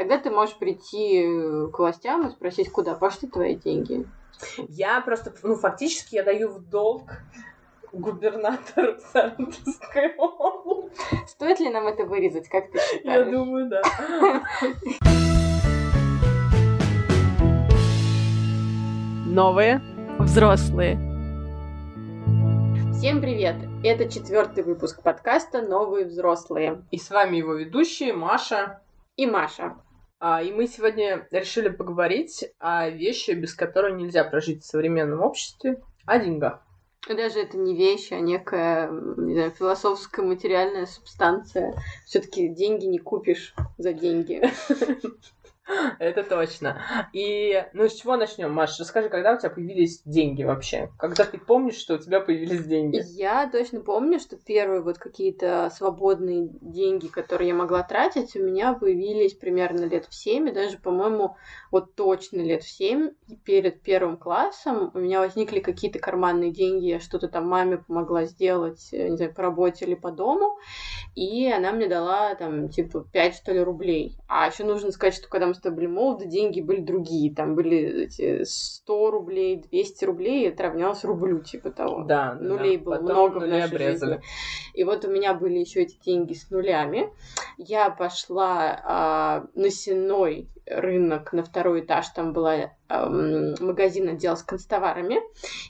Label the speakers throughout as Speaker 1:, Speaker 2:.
Speaker 1: тогда ты можешь прийти к властям и спросить, куда пошли твои деньги.
Speaker 2: Я просто, ну, фактически я даю в долг губернатору Саратовской области.
Speaker 1: Стоит ли нам это вырезать, как ты считаешь?
Speaker 2: Я думаю, да.
Speaker 3: Новые взрослые.
Speaker 1: Всем привет! Это четвертый выпуск подкаста «Новые взрослые».
Speaker 2: И с вами его ведущие Маша
Speaker 1: и Маша.
Speaker 2: А, и мы сегодня решили поговорить о вещи, без которой нельзя прожить в современном обществе, о деньгах.
Speaker 1: Даже это не вещь, а некая, не знаю, философская материальная субстанция. Все-таки деньги не купишь за деньги.
Speaker 2: Это точно. И, ну, с чего начнем, Маша? Расскажи, когда у тебя появились деньги вообще? Когда ты помнишь, что у тебя появились деньги?
Speaker 1: Я точно помню, что первые вот какие-то свободные деньги, которые я могла тратить, у меня появились примерно лет в 7, даже, по-моему, вот точно лет в 7, перед первым классом у меня возникли какие-то карманные деньги, я что-то там маме помогла сделать, э, не знаю, по работе или по дому, и она мне дала там, типа, 5, что ли, рублей. А еще нужно сказать, что когда мы тобой были молоды, деньги были другие, там были эти 100 рублей, 200 рублей, это равнялось рублю, типа того.
Speaker 2: Да,
Speaker 1: Нулей
Speaker 2: да.
Speaker 1: было
Speaker 2: Потом
Speaker 1: много в нашей
Speaker 2: обрезали.
Speaker 1: жизни. И вот у меня были еще эти деньги с нулями. Я пошла а, на сеной рынок на второй этаж, там была ам, магазин отдел с констоварами,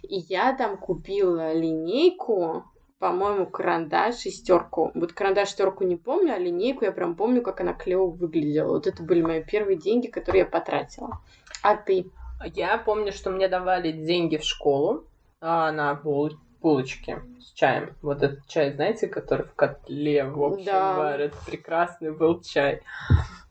Speaker 1: и я там купила линейку, по-моему, карандаш шестерку. Вот карандаш шестерку не помню, а линейку я прям помню, как она клево выглядела. Вот это были мои первые деньги, которые я потратила. А ты?
Speaker 2: Я помню, что мне давали деньги в школу а, на бул- булочки с чаем. Вот этот чай, знаете, который в котле, в общем,
Speaker 1: Да.
Speaker 2: варят. Прекрасный был чай.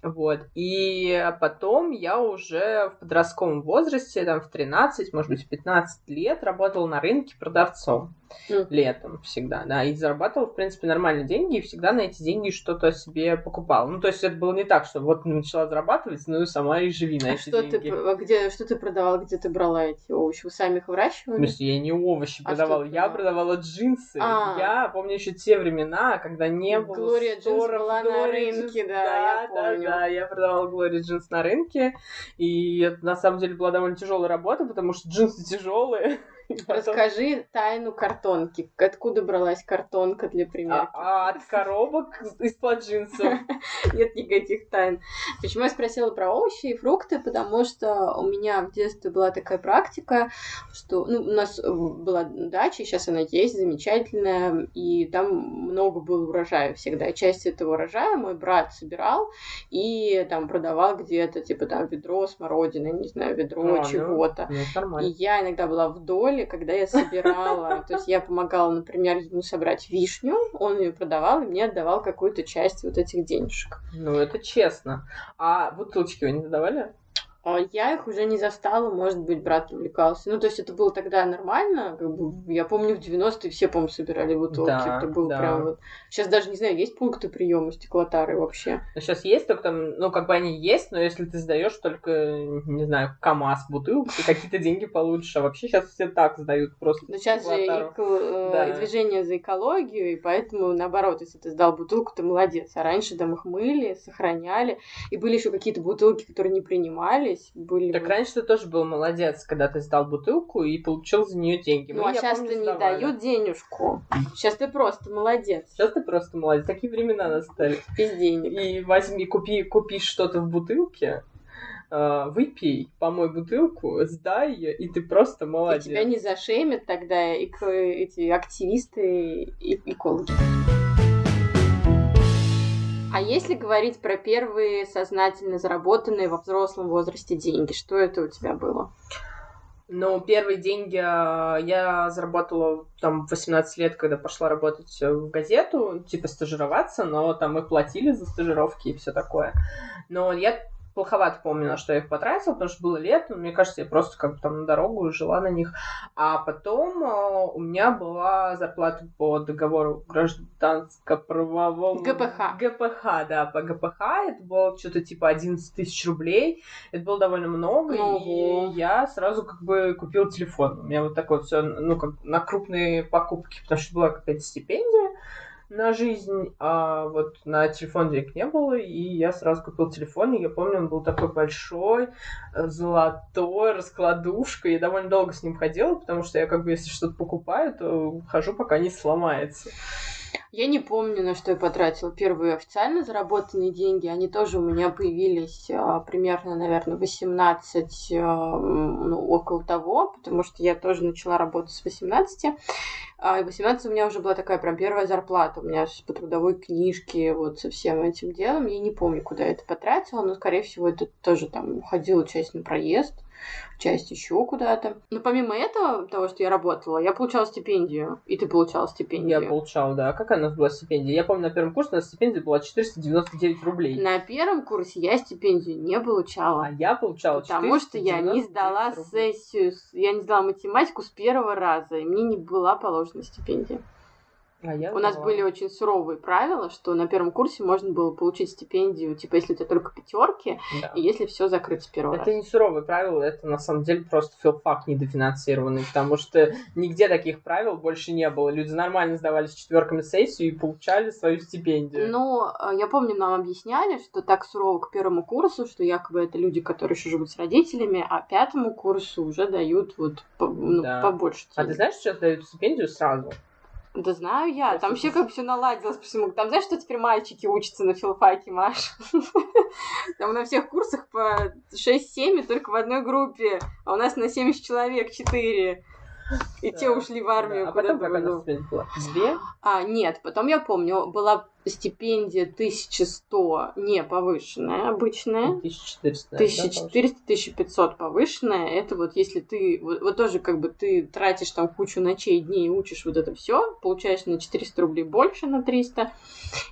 Speaker 2: Вот. И потом я уже в подростковом возрасте, там в 13, может быть, в 15 лет работала на рынке продавцом. Летом всегда, да. И зарабатывала, в принципе, нормальные деньги, и всегда на эти деньги что-то себе покупала. Ну, то есть это было не так, что вот начала зарабатывать, ну и сама и живи на
Speaker 1: А
Speaker 2: эти
Speaker 1: что ты,
Speaker 2: деньги.
Speaker 1: а где, что ты продавала, где ты брала эти овощи? Вы сами их
Speaker 2: В
Speaker 1: выращивали?
Speaker 2: смысле, я не овощи
Speaker 1: А
Speaker 2: продавала,
Speaker 1: ты
Speaker 2: я
Speaker 1: продавала?
Speaker 2: продавала джинсы.
Speaker 1: А.
Speaker 2: Я помню еще те времена, когда не было
Speaker 1: Gloria Jeans
Speaker 2: сторов,
Speaker 1: была на
Speaker 2: Gloria
Speaker 1: рынке,
Speaker 2: Jeans,
Speaker 1: да, я
Speaker 2: да,
Speaker 1: помню.
Speaker 2: да, я продавала Gloria Jeans на рынке, и это на самом деле была довольно тяжелая работа, потому что джинсы тяжелые.
Speaker 1: Расскажи тайну картонки. Откуда бралась картонка для примерки?
Speaker 2: А, а от коробок из-под джинсов.
Speaker 1: Нет никаких тайн. Почему я спросила про овощи и фрукты? Потому что у меня в детстве была такая практика, что ну, у нас э, была дача, сейчас она есть, замечательная, и там много было урожая всегда. Часть этого урожая мой брат собирал и там продавал где-то, типа там ведро смородины, не знаю, ведро
Speaker 2: А, ну,
Speaker 1: чего-то.
Speaker 2: Ну, это
Speaker 1: И я иногда была в доле, когда я собирала. То есть я помогала, например, ему собрать вишню, он ее продавал и мне отдавал какую-то часть вот этих денежек.
Speaker 2: Ну, это честно. А бутылочки вы не задавали?
Speaker 1: А я их уже не застала, может быть, брат увлекался. Ну, то есть это было тогда нормально. Как бы, я помню, в 90-е все, по-моему, собирали бутылки.
Speaker 2: Да,
Speaker 1: это было
Speaker 2: да.
Speaker 1: прям вот... Сейчас даже не знаю, есть пункты приема стеклотары вообще.
Speaker 2: Сейчас есть, только там, ну, как бы они есть, но если ты сдаешь только, не знаю, КАМАЗ бутылку, ты какие-то деньги получишь. А вообще сейчас все так сдают просто.
Speaker 1: Но сейчас же эко- э,
Speaker 2: Да.
Speaker 1: движение за экологию, и поэтому, наоборот, если ты сдал бутылку, ты молодец. А раньше там их мыли, сохраняли. И были еще какие-то бутылки, которые не принимались. Были
Speaker 2: Так раньше ты тоже был молодец, когда ты сдал бутылку и получил за нее деньги.
Speaker 1: Ну,
Speaker 2: Мы,
Speaker 1: а сейчас
Speaker 2: помню,
Speaker 1: ты не
Speaker 2: сдавали.
Speaker 1: дают денежку. Сейчас ты просто молодец.
Speaker 2: Сейчас ты просто молодец. Такие времена настали.
Speaker 1: Без денег.
Speaker 2: И возьми, купи, купи что-то в бутылке, э, выпей, помой бутылку, сдай ее, и ты просто
Speaker 1: И
Speaker 2: молодец.
Speaker 1: тебя не зашемят тогда эко- эти активисты и экологи. А если говорить про первые сознательно заработанные во взрослом возрасте деньги, что это у тебя было?
Speaker 2: Ну, первые деньги э, я заработала там в 18 лет, когда пошла работать в газету, типа стажироваться, но там мы платили за стажировки и все такое. Но я плоховато помню, на что я их потратила, потому что было лето, мне кажется, я просто как бы там на дорогу жила на них. А потом э, у меня была зарплата по договору гражданско-правовому...
Speaker 1: ГПХ.
Speaker 2: ГПХ, да, по ГПХ. Это было что-то типа 11 тысяч рублей. Это было довольно много,
Speaker 1: Ого.
Speaker 2: и я сразу как бы купила телефон. У меня вот такое все, ну, как на крупные покупки, потому что была какая-то стипендия. На жизнь, а вот на телефон денег не было, и я сразу купил телефон, и я помню, он был такой большой, э, золотой, раскладушка, я довольно долго с ним ходила, потому что я как бы, если что-то покупаю, то хожу, пока не сломается.
Speaker 1: Я не помню, на что я потратила первые официально заработанные деньги. Они тоже у меня появились а, примерно, наверное, 18, а, ну, около того, потому что я тоже начала работать с 18. А, и 18 у меня уже была такая прям первая зарплата. У меня по трудовой книжке, вот со всем этим делом. Я не помню, куда я это потратила, но, скорее всего, это тоже там уходила часть на проезд часть еще куда-то. Но помимо этого, того, что я работала, я получала стипендию. И ты получала стипендию.
Speaker 2: Я получала, да. Какая у нас была стипендия? Я помню, на первом курсе у нас стипендия была 499 рублей.
Speaker 1: На первом курсе я стипендию не получала.
Speaker 2: А я получала
Speaker 1: Потому что я не сдала рублей. сессию, я не сдала математику с первого раза, и мне не была положена стипендия.
Speaker 2: А я
Speaker 1: у нас были очень суровые правила, что на первом курсе можно было получить стипендию, типа, если у тебя только пятерки, да. и если все закрыто с первого
Speaker 2: Это
Speaker 1: раза.
Speaker 2: не суровые правила, это на самом деле просто филфак недофинансированный, потому что нигде таких правил больше не было. Люди нормально сдавали с четверками сессию и получали свою стипендию.
Speaker 1: Ну, а, я помню, нам объясняли, что так сурово к первому курсу, что якобы это люди, которые еще живут с родителями, а пятому курсу уже дают вот ну, да. побольше.
Speaker 2: Денег. А ты знаешь, сейчас дают стипендию сразу?
Speaker 1: Да знаю я. Там вообще как все наладилось по всему. Там знаешь, что теперь мальчики учатся на филфаке, Маш? Там на всех курсах по 6-7 только в одной группе. А у нас на 70 человек 4. И те ушли в армию.
Speaker 2: А потом какая была? Две?
Speaker 1: А, нет, потом я помню, была стипендия 1100 не повышенная, обычная.
Speaker 2: 1400.
Speaker 1: 1400-1500 повышенная. Это вот если ты, вот, вот тоже как бы ты тратишь там кучу ночей, дней, учишь вот это все, получаешь на 400 рублей больше, на 300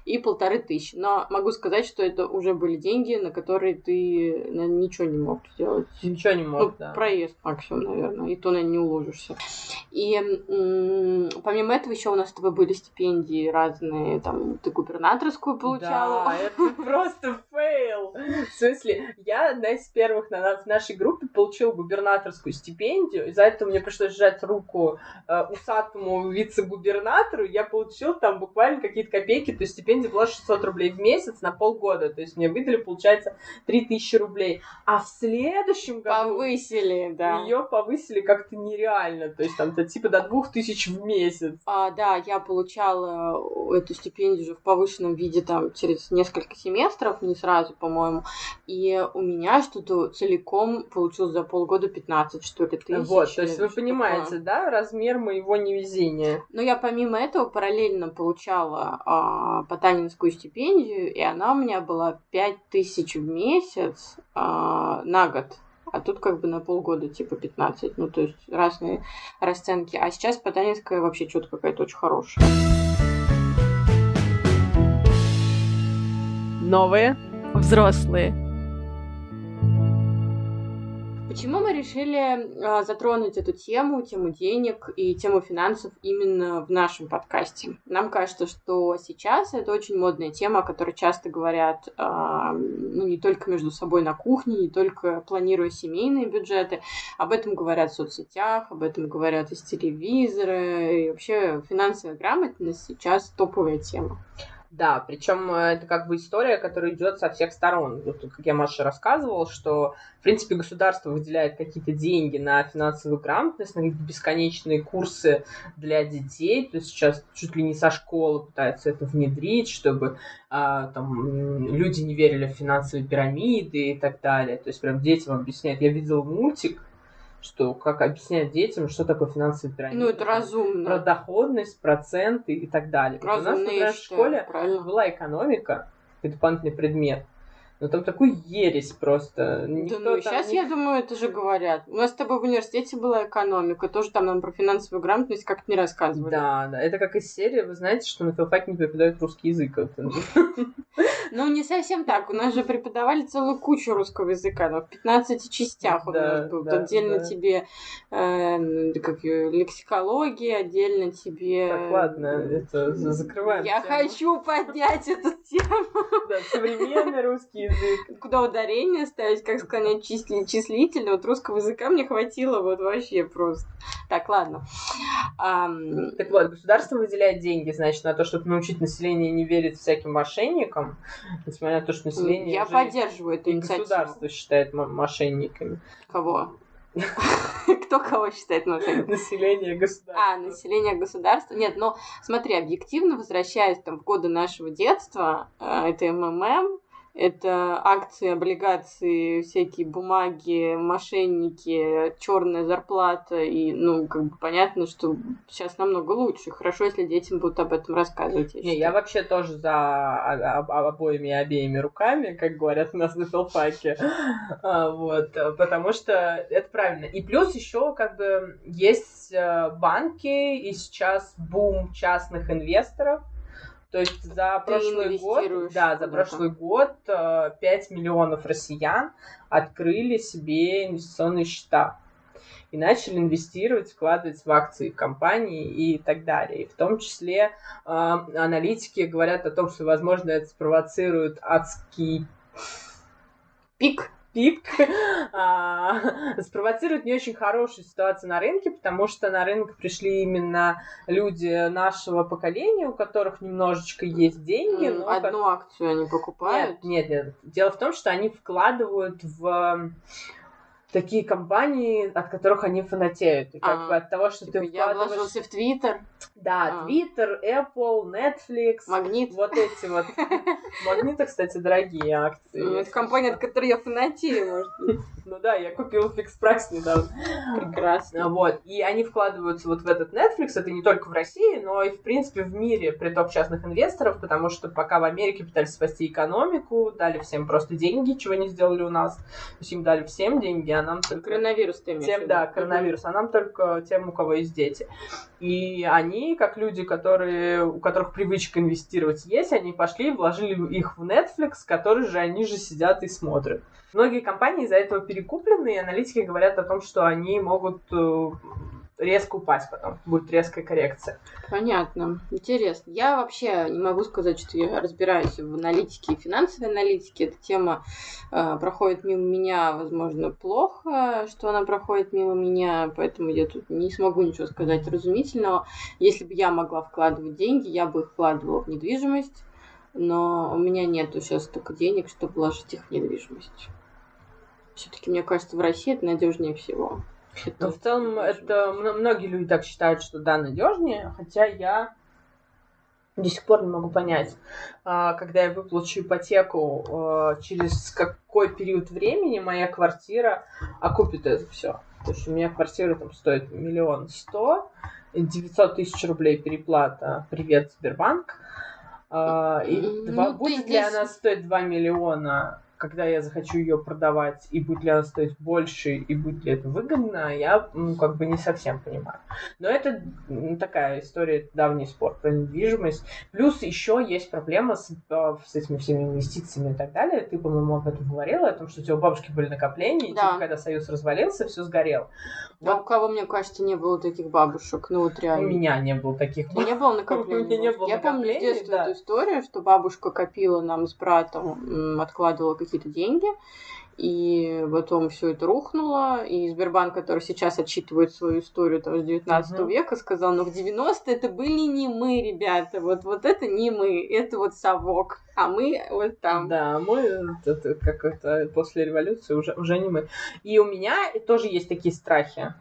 Speaker 1: и полторы тысячи. Но могу сказать, что это уже были деньги, на которые ты наверное, ничего не мог сделать.
Speaker 2: Ничего не мог,
Speaker 1: ну,
Speaker 2: да.
Speaker 1: Проезд максимум, наверное, и то, наверное, не уложишься. И м- помимо этого еще у нас с тобой были стипендии разные, там, ты губернаторскую получала.
Speaker 2: Да, это просто фейл. В смысле, я одна из первых на, в нашей группе получила губернаторскую стипендию. Из-за этого мне пришлось сжать руку э, усатому вице-губернатору. Я получила там буквально какие-то копейки. То есть стипендия была 600 рублей в месяц на полгода. То есть мне выдали, получается, 3000 рублей. А в следующем году...
Speaker 1: Повысили, да.
Speaker 2: Ее повысили как-то нереально. То есть там-то типа до 2000 в месяц.
Speaker 1: А, да, я получала эту стипендию уже в повышенном виде там через несколько семестров, не сразу, по-моему. И у меня что-то целиком получилось за полгода 15, что ли, тысяч.
Speaker 2: Вот, то есть вы понимаете, такое. да, размер моего невезения.
Speaker 1: Но я помимо этого параллельно получала а, потанинскую стипендию, и она у меня была 5000 в месяц а, на год. А тут как бы на полгода типа 15. Ну, то есть разные расценки. А сейчас потанинская вообще что-то какая-то очень хорошая.
Speaker 3: Новые взрослые.
Speaker 1: Почему мы решили э, затронуть эту тему, тему денег и тему финансов именно в нашем подкасте? Нам кажется, что сейчас это очень модная тема, о которой часто говорят э, ну, не только между собой на кухне, не только планируя семейные бюджеты. Об этом говорят в соцсетях, об этом говорят из телевизора. И вообще финансовая грамотность сейчас топовая тема.
Speaker 2: Да, причем э, это как бы история, которая идет со всех сторон. Вот, как я Маша рассказывал, что, в принципе, государство выделяет какие-то деньги на финансовую грамотность, на какие-то бесконечные курсы для детей. То есть сейчас чуть ли не со школы пытаются это внедрить, чтобы а, там, люди не верили в финансовые пирамиды и так далее. То есть прям детям объясняют. Я видела мультик, что как объяснять детям, что такое финансовый пирамида.
Speaker 1: Ну, это разумно.
Speaker 2: Про доходность, проценты и так далее.
Speaker 1: Разумно,
Speaker 2: у нас, например, в школе
Speaker 1: правильно.
Speaker 2: была экономика, это дополнительный предмет. Ну там такой ересь просто.
Speaker 1: Никто да ну, сейчас, не... я думаю, это же говорят. У нас с тобой в университете была экономика, тоже там нам про финансовую грамотность как-то не рассказывали.
Speaker 2: Да, да, это как из серии, вы знаете, что на филфаке не преподают русский язык.
Speaker 1: Ну, не совсем так. У нас же преподавали целую кучу русского языка, но в 15 частях у нас был. Отдельно тебе э, как лексикология, отдельно тебе...
Speaker 2: Так, ладно, это закрываем.
Speaker 1: Я хочу поднять эту тему.
Speaker 2: Да, современный русский язык.
Speaker 1: Куда ударение ставить, как склонять числи- числительно. Вот русского языка мне хватило вот вообще просто. Так, ладно. Ам,
Speaker 2: Так вот, государство выделяет деньги, значит, на то, чтобы научить население не верить всяким мошенникам, несмотря на то, что население
Speaker 1: Я поддерживаю эту инициативу.
Speaker 2: государство считает мо- мошенниками.
Speaker 1: Кого? Кто кого считает мошенником?
Speaker 2: Население государства.
Speaker 1: А, население государства. Нет, но смотри, объективно возвращаясь там в годы нашего детства, э, это МММ, это акции, облигации, всякие бумаги, мошенники, черная зарплата. И, ну, как бы понятно, что сейчас намного лучше. Хорошо, если детям будут об этом рассказывать. я
Speaker 2: Не, я вообще тоже за обоими обеими руками, как говорят у нас на филфаке. А, Вот, потому что это правильно. И плюс еще как бы есть э, банки, и сейчас бум частных инвесторов. То есть за
Speaker 1: Ты
Speaker 2: прошлый год, да, за прошлый год э, 5 миллионов россиян открыли себе инвестиционные счета и начали инвестировать, вкладывать в акции компании и так далее. И в том числе э, аналитики говорят о том, что, возможно, это спровоцирует адский
Speaker 1: Пик.
Speaker 2: Пик, а, спровоцирует не очень хорошую ситуацию на рынке, потому что на рынок пришли именно люди нашего поколения, у которых немножечко есть деньги. Но как-
Speaker 1: Одну акцию они покупают.
Speaker 2: нет, нет, нет. Дело в том, что они вкладывают в такие компании, от которых они фанатеют. И как
Speaker 1: А,
Speaker 2: бы от того, что
Speaker 1: Типа,
Speaker 2: ты
Speaker 1: я
Speaker 2: вкладываешь...
Speaker 1: вложился в Твиттер,
Speaker 2: Да,
Speaker 1: А.
Speaker 2: Twitter, Apple, Netflix.
Speaker 1: Магнит.
Speaker 2: Вот эти вот. Магниты, кстати, дорогие акции.
Speaker 1: Ну, Это компания, от которой я фанатею, может быть.
Speaker 2: Ну да, я купила фикс прайс недавно.
Speaker 1: Прекрасно.
Speaker 2: Вот. И они вкладываются вот в этот Netflix. Это не только в России, но и, в принципе, в мире приток частных инвесторов, потому что пока в Америке пытались спасти экономику, дали всем просто деньги, чего не сделали у нас. То есть им дали всем деньги, а нам только...
Speaker 1: Коронавирус ты имеешь
Speaker 2: Тем, да, коронавирус, а нам только тем, у кого есть дети. И они, как люди, которые, у которых привычка инвестировать есть, они пошли и вложили их в Netflix, который же они же сидят и смотрят. Многие компании из-за этого перекуплены, и аналитики говорят о том, что они могут э, резко упасть потом, будет резкая коррекция.
Speaker 1: Понятно. Интересно. Я вообще не могу сказать, что я разбираюсь в аналитике и финансовой аналитике. Эта тема э, проходит мимо меня, возможно, плохо, что она проходит мимо меня, поэтому я тут не смогу ничего сказать разумительного. Если бы я могла вкладывать деньги, я бы их вкладывала в недвижимость, но у меня нету сейчас столько денег, чтобы вложить их в недвижимость. Все-таки, мне кажется, в России это надежнее всего.
Speaker 2: Но в целом это мно- многие люди так считают, что да, надежнее, хотя я до сих пор не могу понять, а, когда я выплачу ипотеку, а, через какой период времени моя квартира окупит это все. То есть у меня квартира там стоит миллион сто, 900 тысяч рублей переплата, привет, Сбербанк. А, И
Speaker 1: Ну,
Speaker 2: два- будет ли
Speaker 1: здесь-
Speaker 2: она стоить 2 миллиона когда я захочу ее продавать, и будет ли она стоить больше, и будет ли это выгодно, я ну, как бы не совсем понимаю. Но это такая история, давний спор про недвижимость. Плюс еще есть проблема с, э, с этими всеми инвестициями и так далее. Ты, по-моему, об этом говорила, о том, что у тебя у бабушки были накопления, и
Speaker 1: Да.
Speaker 2: типа, когда Союз развалился, все сгорело.
Speaker 1: А у кого, мне кажется, не было таких бабушек? Ну вот
Speaker 2: У
Speaker 1: реально.
Speaker 2: меня не было таких.
Speaker 1: У меня не было накоплений.
Speaker 2: У меня не было
Speaker 1: Я помню с детства
Speaker 2: да.
Speaker 1: эту историю, что бабушка копила нам с братом, откладывала какие-то деньги, и потом все это рухнуло, и Сбербанк, который сейчас отчитывает свою историю там, с 19
Speaker 2: Мгм.
Speaker 1: века, сказал, ну в 90-е это были не мы, ребята, вот, вот это не мы, это вот совок, а мы вот там.
Speaker 2: Да, мы это как-то после революции уже, уже не мы. И у меня тоже есть такие страхи.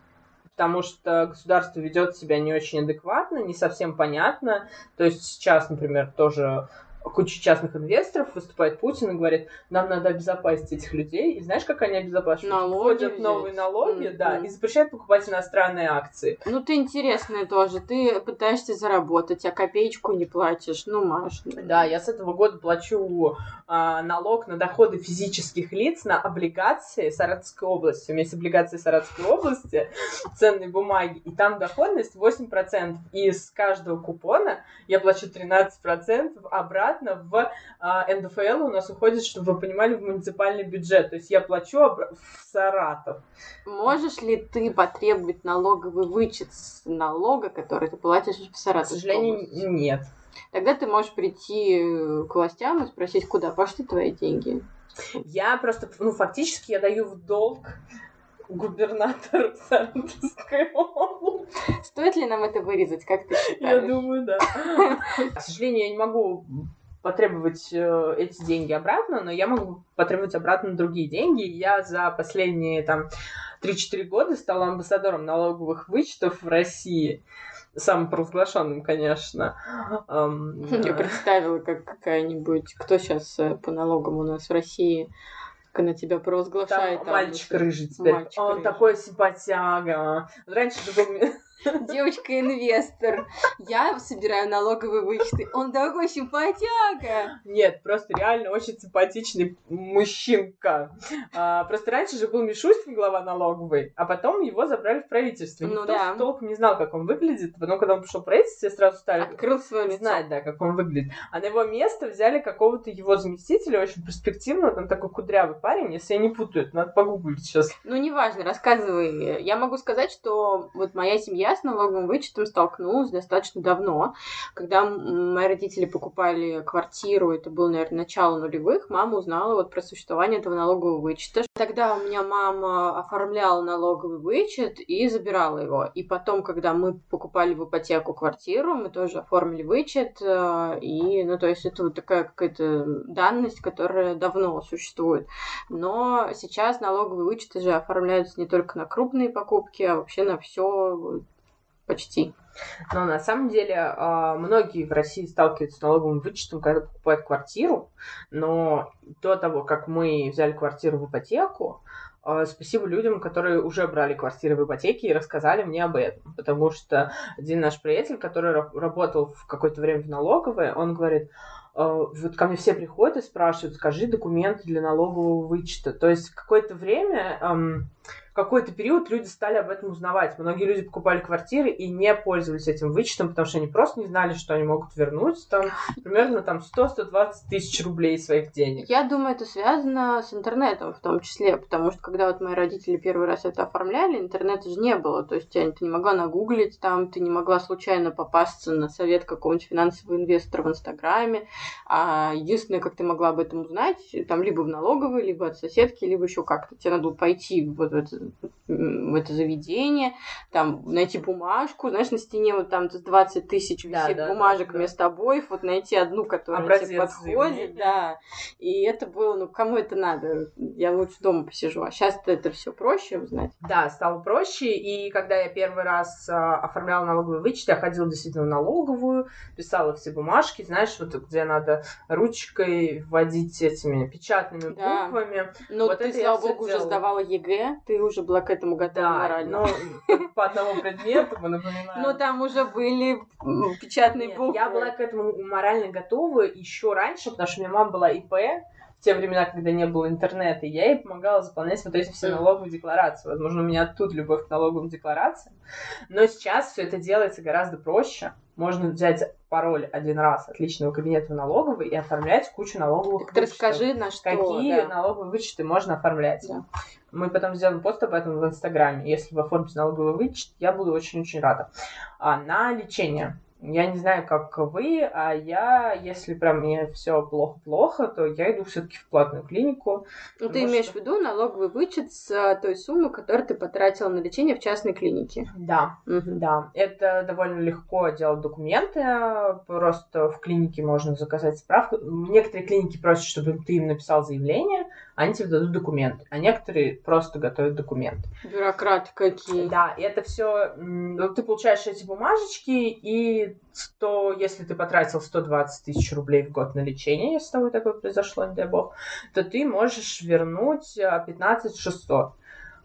Speaker 2: Потому что государство ведет себя не очень адекватно, не совсем понятно. То есть сейчас, например, тоже куча частных инвесторов выступает Путин и говорит, нам надо обезопасить этих людей. И знаешь, как они обезопасивают?
Speaker 1: Налоги
Speaker 2: Вводят
Speaker 1: взять.
Speaker 2: новые налоги,
Speaker 1: Мгм.
Speaker 2: да, и запрещают покупать иностранные акции.
Speaker 1: Ну ты интересная тоже, ты пытаешься заработать, а копеечку не платишь, ну Маш. ну.
Speaker 2: Да, я с этого года плачу а, налог на доходы физических лиц на облигации Саратовской области. У меня есть облигации Саратовской области, ценные бумаги, и там доходность 8%. И с каждого купона я плачу 13% обратно в а, НДФЛ у нас уходит, чтобы вы понимали, в муниципальный бюджет. То есть я плачу в Саратов.
Speaker 1: Можешь ли ты потребовать налоговый вычет с налога, который ты платишь в
Speaker 2: К
Speaker 1: Саратовской
Speaker 2: сожалению, нет.
Speaker 1: Тогда ты можешь прийти э, к властям и спросить, куда пошли твои деньги.
Speaker 2: Я просто, ну, фактически я даю в долг губернатору Саратовской области.
Speaker 1: Стоит ли нам это вырезать, как ты
Speaker 2: Я
Speaker 1: считаешь?
Speaker 2: думаю, да. К сожалению, я не могу потребовать э, эти деньги обратно, но я могу потребовать обратно другие деньги. Я за последние там 3-4 года стала амбассадором налоговых вычетов в России. Самым провозглашенным, конечно.
Speaker 1: Я представила, как какая-нибудь... Кто сейчас по налогам у нас в России? Как она тебя провозглашает.
Speaker 2: Там
Speaker 1: там,
Speaker 2: мальчик рыжий теперь.
Speaker 1: Мальчик
Speaker 2: Он
Speaker 1: рыжий.
Speaker 2: такой симпатяга. Раньше же был...
Speaker 1: Девочка-инвестор. Я собираю налоговые вычеты. Он такой симпатяга.
Speaker 2: Нет, просто реально очень симпатичный мужчинка. А, просто раньше же был Мишустин, глава налоговой, а потом его забрали в правительство.
Speaker 1: Ну
Speaker 2: Никто
Speaker 1: да.
Speaker 2: толком не знал, как он выглядит. Потом, когда он пришел в правительство, все сразу стали
Speaker 1: Открыл свое лицо.
Speaker 2: знать, да, как он выглядит. А на его место взяли какого-то его заместителя, очень перспективного, там такой кудрявый парень, если я не путаю, надо погуглить сейчас.
Speaker 1: Ну, неважно, рассказывай. Я могу сказать, что вот моя семья с налоговым вычетом столкнулась достаточно давно. Когда мои родители покупали квартиру, это было, наверное, начало нулевых, мама узнала вот про существование этого налогового вычета. Тогда у меня мама оформляла налоговый вычет и забирала его. И потом, когда мы покупали в ипотеку квартиру, мы тоже оформили вычет. э, И, ну, то есть это вот такая какая-то данность, которая давно существует. Но сейчас налоговые вычеты же оформляются не только на крупные покупки, а вообще на все почти.
Speaker 2: Но на самом деле а, многие в России сталкиваются с налоговым вычетом, когда покупают квартиру, но до того, как мы взяли квартиру в ипотеку, а, спасибо людям, которые уже брали квартиры в ипотеке и рассказали мне об этом. Потому что один наш приятель, который ра- работал в какое-то время в налоговой, он говорит, «А, вот ко мне все приходят и спрашивают, скажи документы для налогового вычета. То есть какое-то время, ам, какой-то период люди стали об этом узнавать. Многие люди покупали квартиры и не пользовались этим вычетом, потому что они просто не знали, что они могут вернуть там примерно там 100-120 тысяч рублей своих денег.
Speaker 1: Я думаю, это связано с интернетом в том числе, потому что когда вот мои родители первый раз это оформляли, интернета же не было, то есть ты не могла нагуглить там, ты не могла случайно попасться на совет какого-нибудь финансового инвестора в Инстаграме, а единственное, как ты могла об этом узнать, там либо в налоговой, либо от соседки, либо еще как-то. Тебе надо было пойти вот в это, в это заведение, там найти бумажку, знаешь, на стене вот там с 20 тысяч висит
Speaker 2: да, да,
Speaker 1: бумажек
Speaker 2: да.
Speaker 1: вместо обоев, вот найти одну, которая
Speaker 2: Образец
Speaker 1: тебе подходит, да. И это было, ну, кому это надо? Я лучше дома посижу. А сейчас это все проще узнать.
Speaker 2: Да, стало проще, и когда я первый раз а, оформляла налоговый вычет, я ходила действительно в налоговую, писала все бумажки, знаешь, вот где надо ручкой вводить этими печатными
Speaker 1: Да.
Speaker 2: буквами.
Speaker 1: Но
Speaker 2: Вот
Speaker 1: ты, слава богу, уже сдавала ЕГЭ, ты уже была к этому готова
Speaker 2: Да,
Speaker 1: морально.
Speaker 2: ну, по одному предмету, мы напоминаем.
Speaker 1: Но там уже были печатные
Speaker 2: Нет,
Speaker 1: буквы.
Speaker 2: я была к этому морально готова еще раньше, потому что у меня мама была ИП те времена, когда не было интернета, и я ей помогала заполнять вот эти все налоговые декларации. Возможно, у меня оттуда любовь к налоговым декларациям. Но сейчас все это делается гораздо проще. Можно взять пароль один раз от личного кабинета налоговой и оформлять кучу налоговых
Speaker 1: Так
Speaker 2: вычетов.
Speaker 1: расскажи, на что.
Speaker 2: Какие
Speaker 1: да.
Speaker 2: налоговые вычеты можно оформлять?
Speaker 1: Да.
Speaker 2: Мы потом сделаем пост об этом в Инстаграме. Если вы оформите налоговый вычет, я буду очень-очень рада. А на лечение. Я не знаю, как вы, а я, если прям мне все плохо-плохо, то я иду все-таки в платную клинику.
Speaker 1: Ну, ты имеешь
Speaker 2: что-
Speaker 1: в виду налоговый вычет с а, той суммы, которую ты потратила на лечение в частной клинике.
Speaker 2: Да,
Speaker 1: Мгм.
Speaker 2: да. Это довольно легко делать документы. Просто в клинике можно заказать справку. Некоторые клиники просят, чтобы ты им написал заявление, они тебе дадут документ. А некоторые просто готовят документ.
Speaker 1: Бюрократы какие.
Speaker 2: Да, и это все, ты получаешь эти бумажечки, и 100, если ты потратил 120 тысяч рублей в год на лечение, если с тобой такое произошло, не дай бог, то ты можешь вернуть а, 15 600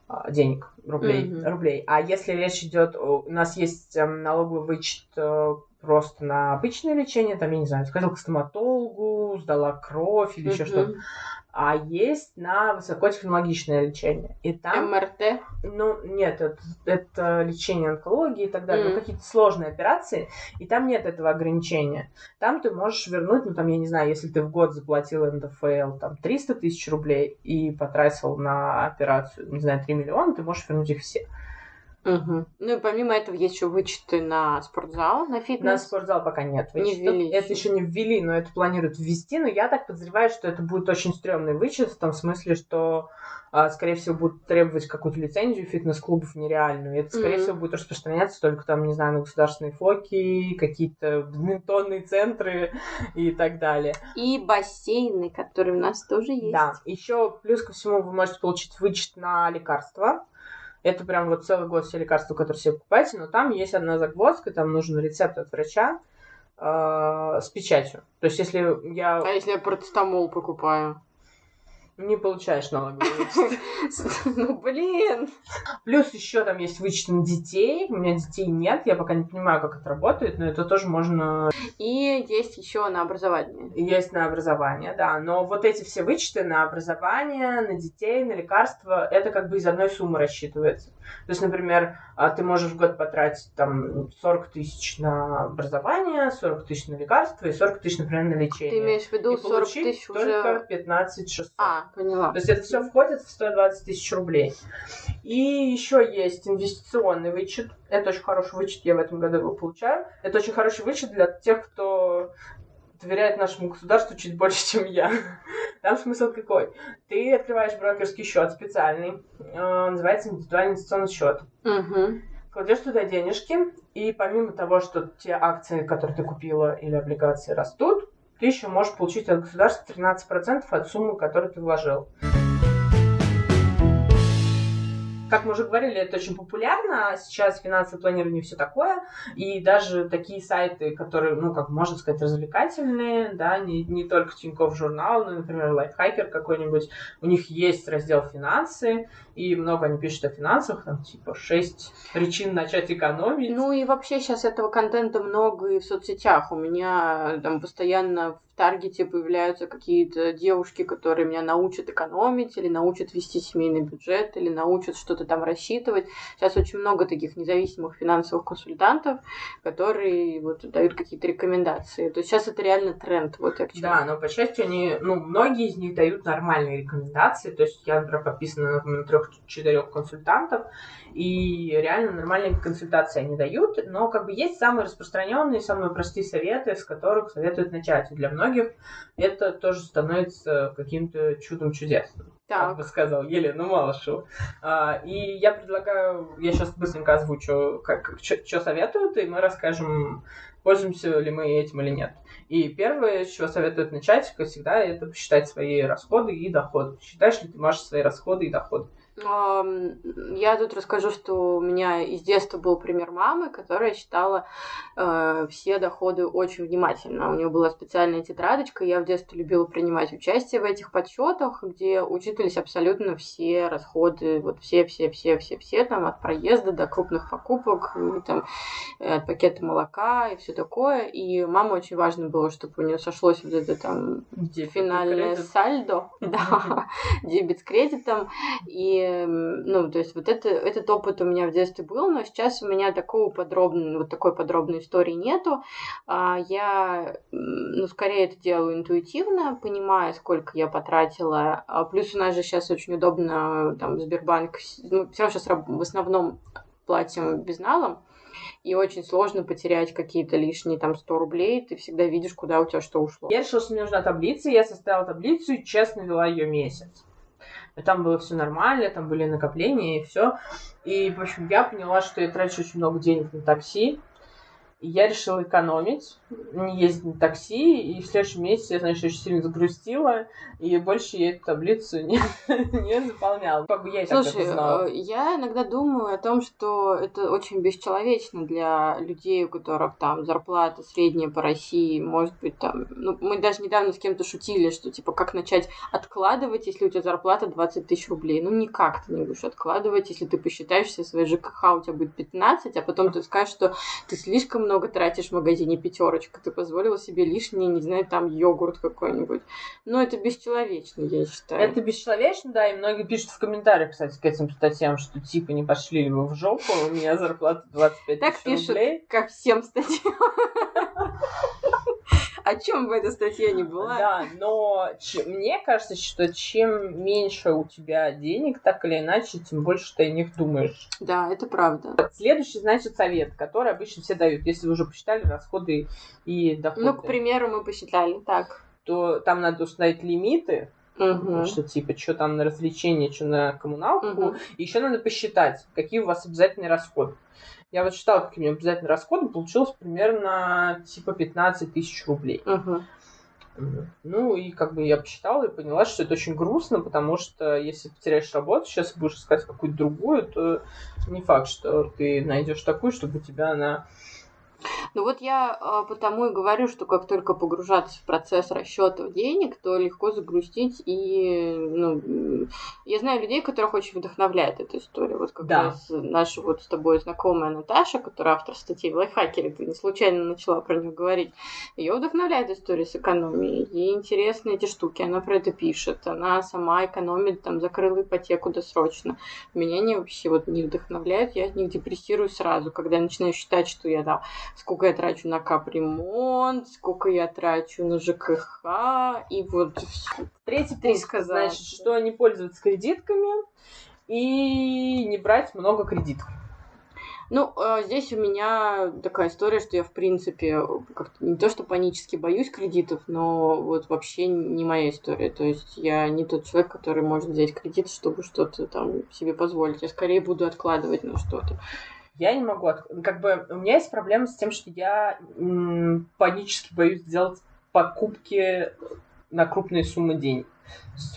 Speaker 2: а, денег, рублей,
Speaker 1: Мгм.
Speaker 2: рублей. А если речь идет, у нас есть эм, налоговый вычет э, просто на обычное лечение, там, я не знаю, сходил к стоматологу, сдала кровь или еще
Speaker 1: Мгм.
Speaker 2: что-то, а есть на высокотехнологичное лечение. И там
Speaker 1: МРТ.
Speaker 2: ну, нет, это, это лечение онкологии и так далее,
Speaker 1: Мгм.
Speaker 2: ну, какие-то сложные операции, и там нет этого ограничения. Там ты можешь вернуть, ну, там, я не знаю, если ты в год заплатил НДФЛ, там, 300 тысяч рублей и потратил на операцию, не знаю, 3 миллиона, ты можешь вернуть их все.
Speaker 1: Угу. Ну и помимо этого есть еще вычеты на спортзал, на фитнес.
Speaker 2: На спортзал пока нет
Speaker 1: Не
Speaker 2: вычетов.
Speaker 1: ввели
Speaker 2: Это
Speaker 1: еще.
Speaker 2: еще не ввели, но это планируют ввести. Но я так подозреваю, что это будет очень стрёмный вычет, в том смысле, что, а, скорее всего, будут требовать какую-то лицензию фитнес-клубов нереальную. И это, скорее
Speaker 1: Мгм.
Speaker 2: всего, будет распространяться только там, не знаю, на государственные фоки, какие-то бадминтонные центры и так далее.
Speaker 1: И бассейны, которые у нас тоже есть.
Speaker 2: Да, еще плюс ко всему вы можете получить вычет на лекарства. Это прям вот целый год все лекарства, которые себе покупаете, но там есть одна загвоздка, там нужен рецепт от врача э, с печатью. То есть, если я
Speaker 1: А если я процетамол покупаю?
Speaker 2: Не получаешь налоговый.
Speaker 1: Ну, блин.
Speaker 2: Плюс еще там есть вычет на детей. У меня детей нет, я пока не понимаю, как это работает, но это тоже можно
Speaker 1: И есть еще на образование.
Speaker 2: Есть на образование, да. Но вот эти все вычеты на образование, на детей, на лекарства, это как бы из одной суммы рассчитывается. То есть, например, а, ты можешь в год потратить там 40 тысяч на образование, 40 тысяч на лекарства и 40 тысяч, например, на лечение.
Speaker 1: Ты имеешь в виду
Speaker 2: и
Speaker 1: 40
Speaker 2: получить
Speaker 1: тысяч
Speaker 2: только
Speaker 1: уже...
Speaker 2: 15 600.
Speaker 1: А, поняла.
Speaker 2: То есть это все входит в 120 тысяч рублей. И еще есть инвестиционный вычет. Это очень хороший вычет, я в этом году его получаю. Это очень хороший вычет для тех, кто доверяет нашему государству чуть больше, чем я. Там смысл какой? Ты открываешь брокерский счет специальный, э, называется индивидуальный инвестиционный счет.
Speaker 1: Угу.
Speaker 2: Кладешь туда денежки, и помимо того, что те акции, которые ты купила, или облигации растут, ты еще можешь получить от государства 13% от суммы, которую ты вложил. Как мы уже говорили, это очень популярно. Сейчас финансовое планирование все такое. И даже такие сайты, которые, ну, как можно сказать, развлекательные, да, не, не только Тинькофф журнал, но, например, Лайфхакер какой-нибудь, у них есть раздел финансы, и много они пишут о финансах, там, типа, шесть причин начать экономить.
Speaker 1: Ну и вообще сейчас этого контента много и в соцсетях. У меня там постоянно Таргете появляются какие-то девушки, которые меня научат экономить, или научат вести семейный бюджет, или научат что-то там рассчитывать. Сейчас очень много таких независимых финансовых консультантов, которые вот дают какие-то рекомендации. То есть сейчас это реально тренд. Вот я к чему.
Speaker 2: Да, но по счастью, они, ну, многие из них дают нормальные рекомендации. То есть я, например, подписана на трех-четырех консультантов, и реально нормальные консультации они дают, но как бы есть самые распространенные, самые простые советы, с которых советуют начать. Для многих это тоже становится каким-то чудом чудесным. Как
Speaker 1: Так.
Speaker 2: бы сказал Елена Малышева. А, и я предлагаю, я сейчас быстренько озвучу, как, что советуют, и мы расскажем, пользуемся ли мы этим или нет. И первое, с чего советуют начать, как всегда, это посчитать свои расходы и доходы. Считаешь ли ты, Маша, свои расходы и доходы?
Speaker 1: Я тут расскажу, что у меня из детства был пример мамы, которая считала э, все доходы очень внимательно. У нее была специальная тетрадочка, я в детстве любила принимать участие в этих подсчетах, где учитывались абсолютно все расходы, вот все, все, все, все, все, там от проезда до крупных покупок, и, там, э, от пакета молока и все такое. И мама очень важно было, чтобы у нее сошлось вот это там
Speaker 2: Дебет и
Speaker 1: финальное сальдо, да, дебет с кредитом. И, ну, то есть вот это, этот опыт у меня в детстве был, но сейчас у меня такого подробного, вот такой подробной истории нету. А, Я, ну, скорее это делаю интуитивно, понимая, сколько я потратила. А Плюс у нас же сейчас очень удобно, там, Сбербанк, ну, все сейчас в основном платим безналом, и очень сложно потерять какие-то лишние там 100 рублей, ты всегда видишь, куда у тебя что ушло.
Speaker 2: Я решила, что мне нужна таблица, я составила таблицу и честно вела ее месяц. И там было все нормально, там были накопления и все. И, в общем, я поняла, что я трачу очень много денег на такси. И я решила экономить, не ездить на такси. И в следующем месяце я, значит, очень сильно загрустила. И больше я эту таблицу не, не заполняла. Как бы я
Speaker 1: Слушай, э, я иногда думаю о том, что это очень бесчеловечно для людей, у которых там зарплата средняя по России, может быть, там... Ну, мы даже недавно с кем-то шутили, что, типа, как начать откладывать, если у тебя зарплата 20 тысяч рублей. Ну, никак ты не будешь откладывать, если ты посчитаешь все свои ЖКХ, у тебя будет 15, а потом ты скажешь, что ты слишком много тратишь в магазине пятерочка, ты позволила себе лишний, не знаю, там, йогурт какой-нибудь. Но это бесчеловечно, я считаю.
Speaker 2: Это бесчеловечно, да, и многие пишут в комментариях, кстати, к этим статьям, что типа не пошли ли вы в жопу, у меня зарплата 25
Speaker 1: Так
Speaker 2: тысяч
Speaker 1: пишут
Speaker 2: рублей.
Speaker 1: ко всем статьям. О чем бы эта статья ни была.
Speaker 2: Да, но мне кажется, что чем меньше у тебя денег, так или иначе, тем больше ты о них думаешь.
Speaker 1: Да, это правда.
Speaker 2: Следующий, значит, совет, который обычно все дают, если вы уже посчитали расходы и доходы.
Speaker 1: Ну, к примеру, мы посчитали так.
Speaker 2: То там надо установить лимиты, Угу. Что типа, что там на развлечения, что на коммуналку. Угу. Еще надо посчитать, какие у вас обязательные расходы. Я вот считала, какие у меня обязательные расходы, получилось примерно типа 15 тысяч рублей. Угу. Ну, и как бы я посчитала и поняла, что это очень грустно, потому что если потеряешь работу, сейчас будешь искать какую-то другую, то не факт, что ты найдешь такую, чтобы у тебя она
Speaker 1: ну вот я э, потому и говорю, что как только погружаться в процесс расчетов денег, то легко загрустить и, ну, я знаю людей, которых очень вдохновляет эта история. Вот как да. раз наша вот с тобой знакомая Наташа, которая автор статьи в лайфхакере, ты не случайно начала про нее говорить, ее вдохновляет история с экономией. Ей интересны эти штуки, она про это пишет, она сама экономит, там, закрыла ипотеку досрочно. Меня они вообще вот не вдохновляют, я от них депрессирую сразу, когда я начинаю считать, что я там сколько я трачу на капремонт, сколько я трачу на ЖКХ, и вот
Speaker 2: Третий пункт, сказала. значит, что не пользоваться кредитками и не брать много кредитов.
Speaker 1: Ну, э, здесь у меня такая история, что я, в принципе, как-то не то, что панически боюсь кредитов, но вот вообще не моя история. То есть я не тот человек, который может взять кредит, чтобы что-то там себе позволить. Я скорее буду откладывать на что-то
Speaker 2: я не могу, как бы у меня есть проблема с тем, что я м- панически боюсь сделать покупки на крупные суммы денег.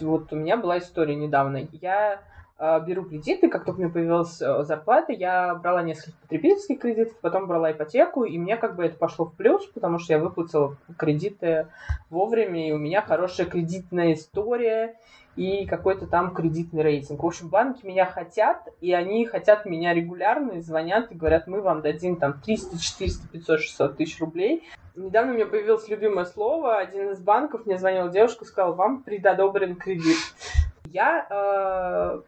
Speaker 2: вот у меня была история недавно. Я беру кредиты, как только у меня появилась э, зарплата, я брала несколько потребительских кредитов, потом брала ипотеку, и мне как бы это пошло в плюс, потому что я выплатила кредиты вовремя, и у меня хорошая кредитная история, и какой-то там кредитный рейтинг. В общем, банки меня хотят, и они хотят меня регулярно, и звонят и говорят, мы вам дадим там 300, 400, 500, 600 тысяч рублей. Недавно у меня появилось любимое слово, один из банков мне звонила девушка, сказала, вам предодобрен кредит. Я э,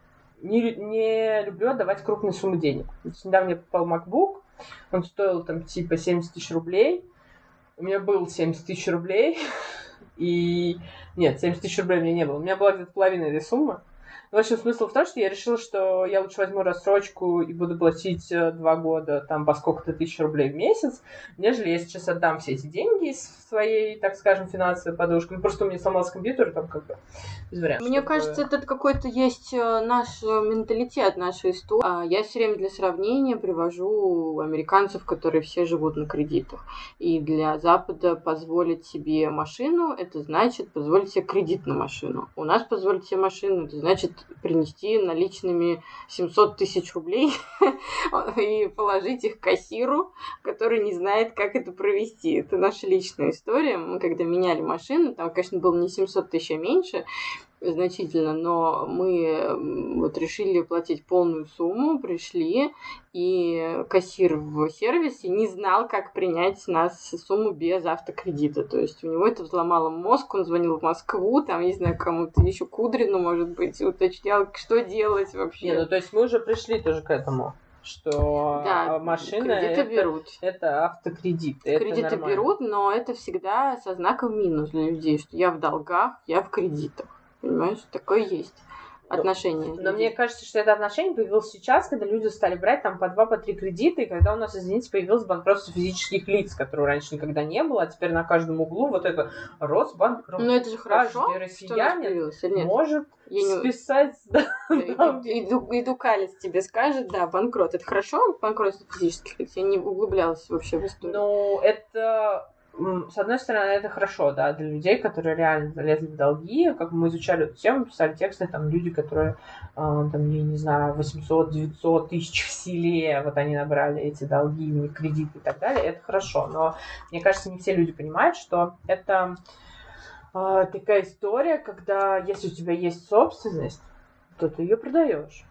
Speaker 2: не, не люблю отдавать крупные суммы денег. Недавно мне попал MacBook, он стоил там типа 70 тысяч рублей, у меня был 70 тысяч рублей, и нет, 70 тысяч рублей у меня не было. У меня была где-то половина этой суммы. В общем, смысл в том, что я решила, что я лучше возьму рассрочку и буду платить э, два года там по сколько-то тысяч рублей в месяц, нежели я сейчас отдам все эти деньги из своей, так скажем, финансовой подушки. Ну, просто у меня сломался компьютер, там как бы без вариантов.
Speaker 1: Мне чтобы... кажется, это какой-то есть э, наш э, менталитет, наша история. А я все время для сравнения привожу американцев, которые все живут на кредитах. И для Запада позволить себе машину, это значит позволить себе кредит на машину. У нас позволить себе машину, это значит принести наличными 700 тысяч рублей и положить их кассиру, который не знает, как это провести. Это наша личная история. Мы когда меняли машину, там, конечно, было не 700 тысяч, а меньше, значительно, но мы вот решили платить полную сумму, пришли, и кассир в сервисе не знал, как принять нас сумму без автокредита. То есть у него это взломало мозг, он звонил в Москву, там, не знаю, кому-то еще Кудрину, может быть, уточнял, что делать вообще.
Speaker 2: Не, ну то есть мы уже пришли тоже к этому что да, машина это, берут. это автокредит.
Speaker 1: Кредиты это берут, но это всегда со знаком минус для людей, что я в долгах, я в кредитах. Понимаешь, такое есть отношения.
Speaker 2: Но, но мне кажется, что это отношение появилось сейчас, когда люди стали брать там по два, по три кредита, и когда у нас, извините, появилось банкротство физических лиц, которого раньше никогда не было, а теперь на каждом углу вот это Росбанкрот.
Speaker 1: Ну это же хорошо,
Speaker 2: Каждый россиянин может я не... списать... Да,
Speaker 1: иду, иду Калец тебе скажет, да, банкрот. Это хорошо, банкротство физических лиц? Я не углублялась вообще в историю.
Speaker 2: Ну, это с одной стороны, это хорошо, да, для людей, которые реально залезли в долги, как мы изучали эту тему, писали тексты, там, люди, которые, э, там, я не знаю, 800-900 тысяч в селе, вот они набрали эти долги, кредиты и так далее, это хорошо, но мне кажется, не все люди понимают, что это э, такая история, когда если у тебя есть собственность, то ты ее продаешь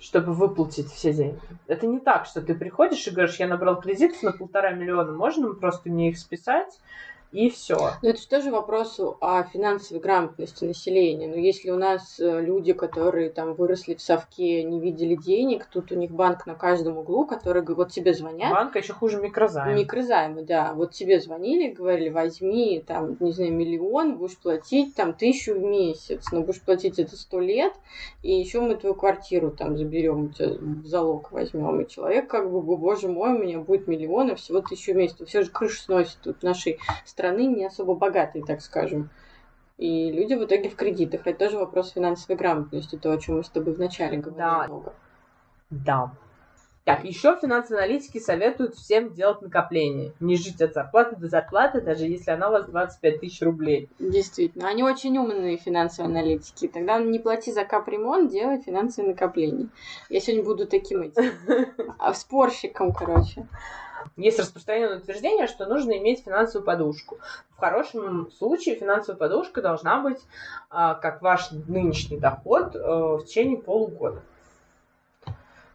Speaker 2: чтобы выплатить все деньги. Это не так, что ты приходишь и говоришь, я набрал кредитов на полтора миллиона, можно просто мне их списать, и все.
Speaker 1: Но это же тоже вопрос о финансовой грамотности населения. Но если у нас э, люди, которые там выросли в совке, не видели денег, тут у них банк на каждом углу, который вот тебе звонят.
Speaker 2: Банк еще хуже микрозайм.
Speaker 1: Микрозаймы, да. Вот тебе звонили, говорили, возьми там, не знаю, миллион, будешь платить там тысячу в месяц, но будешь платить это сто лет, и еще мы твою квартиру там заберем, у тебя в залог возьмем. И человек как бы, боже мой, у меня будет миллион, а всего тысячу в месяц. Все же крышу сносит тут нашей страны не особо богатые, так скажем. И люди в итоге в кредитах. Это тоже вопрос финансовой грамотности, то, о чем мы с тобой вначале говорили
Speaker 2: да. много. Да. Так, еще финансовые аналитики советуют всем делать накопление. Не жить от зарплаты до зарплаты, даже если она у вас 25 тысяч рублей.
Speaker 1: Действительно. Они очень умные финансовые аналитики. Тогда не плати за капремонт, делай финансовые накопления. Я сегодня буду таким этим. А спорщиком, короче.
Speaker 2: Есть распространенное утверждение, что нужно иметь финансовую подушку. В хорошем случае финансовая подушка должна быть а, как ваш нынешний доход а, в течение полугода.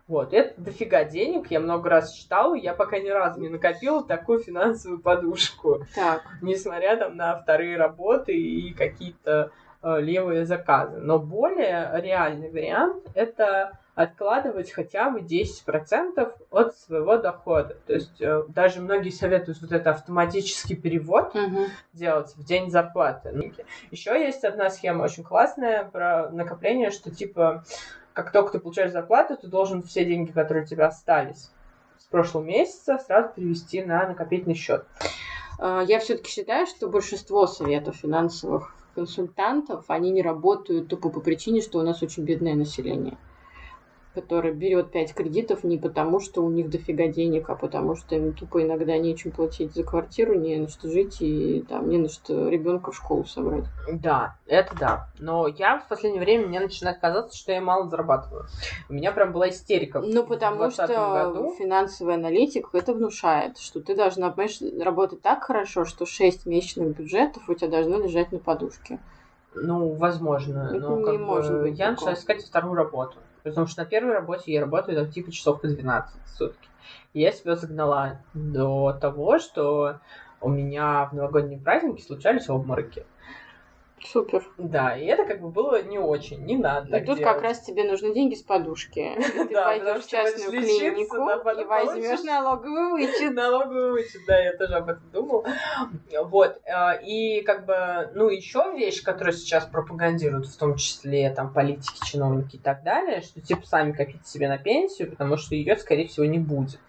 Speaker 2: Вот, это дофига денег, я много раз считала, я пока ни разу не накопила такую финансовую подушку.
Speaker 1: Так.
Speaker 2: Несмотря там на вторые работы и какие-то э, левые заказы. Но более реальный вариант это откладывать хотя бы 10% от своего дохода. То есть э, даже многие советуют вот это автоматический перевод
Speaker 1: угу.
Speaker 2: делать в день зарплаты. Еще есть одна схема очень классная про накопление, что типа как только ты получаешь зарплату, ты должен все деньги, которые у тебя остались с прошлого месяца, сразу перевести на накопительный счет.
Speaker 1: А, я все-таки считаю, что большинство советов финансовых консультантов, они не работают тупо по причине, что у нас очень бедное население который берет 5 кредитов не потому, что у них дофига денег, а потому что им тупо иногда нечем платить за квартиру, не на что жить и там не на что ребенка в школу собрать.
Speaker 2: Да, это да. Но я в последнее время мне начинает казаться, что я мало зарабатываю. У меня прям была истерика.
Speaker 1: Ну, потому что году. финансовый аналитик это внушает, что ты должна, понимаешь, работать так хорошо, что 6 месячных бюджетов у тебя должны лежать на подушке.
Speaker 2: Ну, возможно. Это но не как может бы, быть я начала искать вторую работу. Потому что на первой работе я работаю там типа часов по 12 в сутки. И я себя загнала до того, что у меня в новогодние праздники случались обмороки.
Speaker 1: Супер.
Speaker 2: Да, и это как бы было не очень, не надо.
Speaker 1: И тут делать. как раз тебе нужны деньги с подушки. Ты пойдешь в частную клинику и возьмешь налоговый вычет.
Speaker 2: Налоговый вычет, да, я тоже об этом думал. Вот. Э, и как бы, ну, еще вещь, которую сейчас пропагандируют, в том числе там политики, чиновники и так далее, что типа сами копите себе на пенсию, потому что ее, скорее всего, не будет.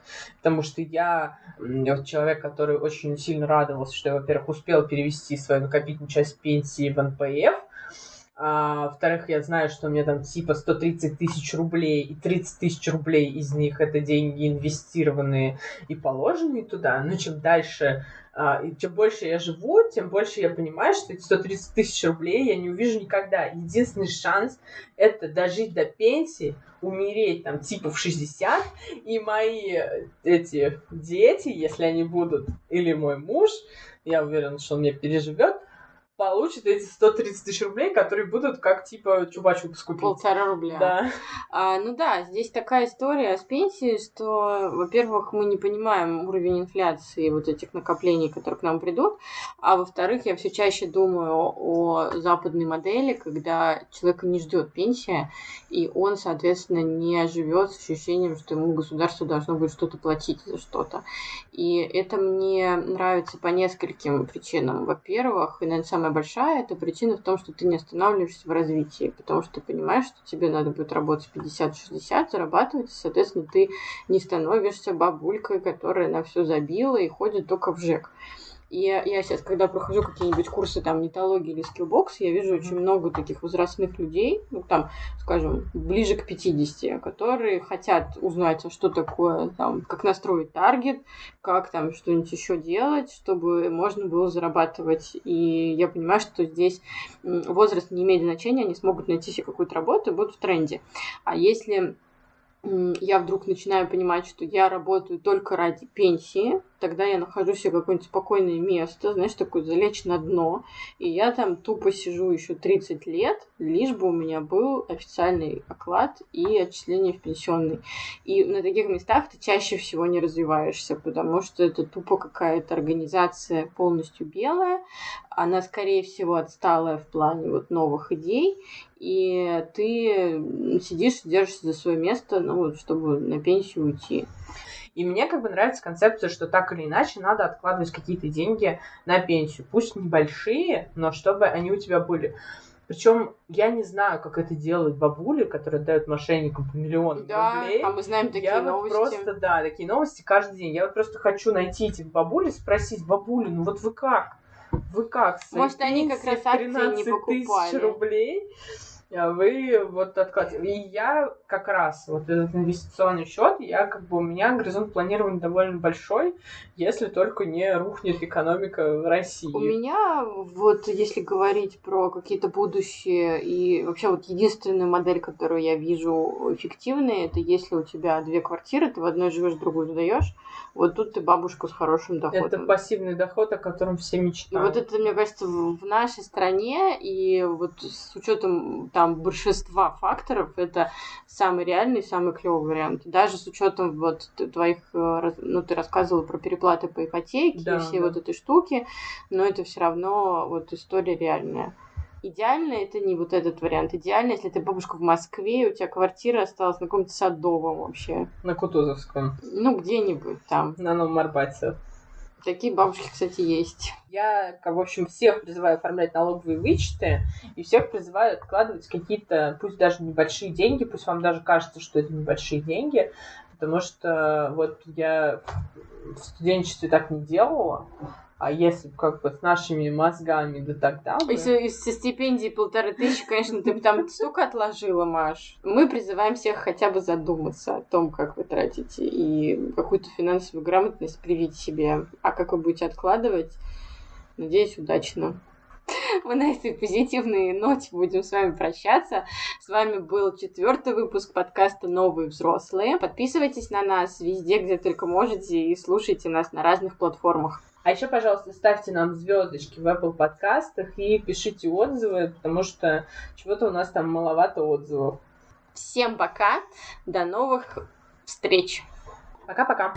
Speaker 2: Потому что я вот человек, который очень сильно радовался, что я, во-первых, успел перевести свою накопительную часть пенсии в НПФ. А, во-вторых, я знаю, что у меня там типа 130 тысяч рублей, и 30 тысяч рублей из них это деньги инвестированные и положенные туда. Но чем дальше и чем больше я живу, тем больше я понимаю, что эти 130 тысяч рублей я не увижу никогда. Единственный шанс — это дожить до пенсии, умереть там типа в 60, и мои э, эти дети, если они будут, или мой муж, я уверен, что он меня переживет, получит эти 130 тысяч рублей, которые будут как типа чупа-чупс скупить.
Speaker 1: Полтора рубля.
Speaker 2: Да.
Speaker 1: А, ну да, здесь такая история с пенсией, что, во-первых, мы не понимаем уровень инфляции вот этих накоплений, которые к нам придут, а во-вторых, я все чаще думаю о западной модели, когда человека не ждет пенсия, и он, соответственно, не живет с ощущением, что ему государство должно будет что-то платить за что-то. И это мне нравится по нескольким причинам. Во-первых, и, наверное, самое самая большая это причина в том, что ты не останавливаешься в развитии, потому что ты понимаешь, что тебе надо будет работать 50-60, зарабатывать, и, соответственно, ты не становишься бабулькой, которая на все забила и ходит только в ЖЭК. Я, я сейчас, когда прохожу какие-нибудь курсы там Нетологии или Skillbox, я вижу mm-hmm. очень много таких возрастных людей, ну там, скажем, ближе к 50, которые хотят узнать, а что такое, там, как настроить таргет, как там что-нибудь еще делать, чтобы можно было зарабатывать. И я понимаю, что здесь возраст не имеет значения, они смогут найти себе какую-то работу и будут в тренде. А если я вдруг начинаю понимать, что я работаю только ради пенсии, тогда я нахожу себе какое-нибудь спокойное место, знаешь, такое залечь на дно, и я там тупо сижу еще 30 лет, лишь бы у меня был официальный оклад и отчисление в пенсионный. И на таких местах ты чаще всего не развиваешься, потому что это тупо какая-то организация полностью белая, она, скорее всего, отсталая в плане вот новых идей, и ты сидишь, держишься за свое место, ну вот, чтобы на пенсию уйти.
Speaker 2: И мне как бы нравится концепция, что так или иначе надо откладывать какие-то деньги на пенсию. Пусть небольшие, но чтобы они у тебя были. Причем я не знаю, как это делают бабули, которые дают мошенникам по миллиону
Speaker 1: да,
Speaker 2: рублей.
Speaker 1: а мы знаем такие
Speaker 2: я
Speaker 1: новости.
Speaker 2: Вот просто, да, такие новости каждый день. Я вот просто хочу найти этих бабуль и спросить, бабули, ну вот вы как? Вы как?
Speaker 1: Может, они как раз акции не покупали.
Speaker 2: тысяч рублей? А вы вот откладываете. И я как раз, вот этот инвестиционный счет, я как бы, у меня горизонт планирования довольно большой, если только не рухнет экономика в России.
Speaker 1: У меня, вот если говорить про какие-то будущие и вообще вот единственную модель, которую я вижу эффективной, это если у тебя две квартиры, ты в одной живешь, другую сдаешь, вот тут ты бабушка с хорошим доходом.
Speaker 2: Это пассивный доход, о котором все мечтают.
Speaker 1: И вот это, мне кажется, в нашей стране, и вот с учетом там большинства факторов, это самый реальный, самый клевый вариант. Даже с учетом вот твоих, э, ну, ты рассказывала про переплаты по ипотеке да, и все да. вот этой штуки, но это все равно вот история реальная. Идеально это не вот этот вариант. Идеально, если ты бабушка в Москве, и у тебя квартира осталась на каком-то садовом вообще.
Speaker 2: На Кутузовском.
Speaker 1: Ну, где-нибудь там.
Speaker 2: На Новом Арбате.
Speaker 1: Такие бабушки, кстати, есть.
Speaker 2: Я, в общем, всех призываю оформлять налоговые вычеты и всех призываю откладывать какие-то, пусть даже небольшие деньги, пусть вам даже кажется, что это небольшие деньги, потому что вот я в студенчестве так не делала, а если как бы с нашими мозгами, да тогда бы...
Speaker 1: Если со стипендии полторы тысячи, конечно, ты бы там столько отложила, Маш. Мы призываем всех хотя бы задуматься о том, как вы тратите, и какую-то финансовую грамотность привить себе. А как вы будете откладывать, надеюсь, удачно. Мы на этой позитивной ноте будем с вами прощаться. С вами был четвертый выпуск подкаста «Новые взрослые». Подписывайтесь на нас везде, где только можете, и слушайте нас на разных платформах.
Speaker 2: А еще, пожалуйста, ставьте нам звездочки в Apple подкастах и пишите отзывы, потому что чего-то у нас там маловато отзывов.
Speaker 1: Всем пока, до новых встреч.
Speaker 2: Пока-пока.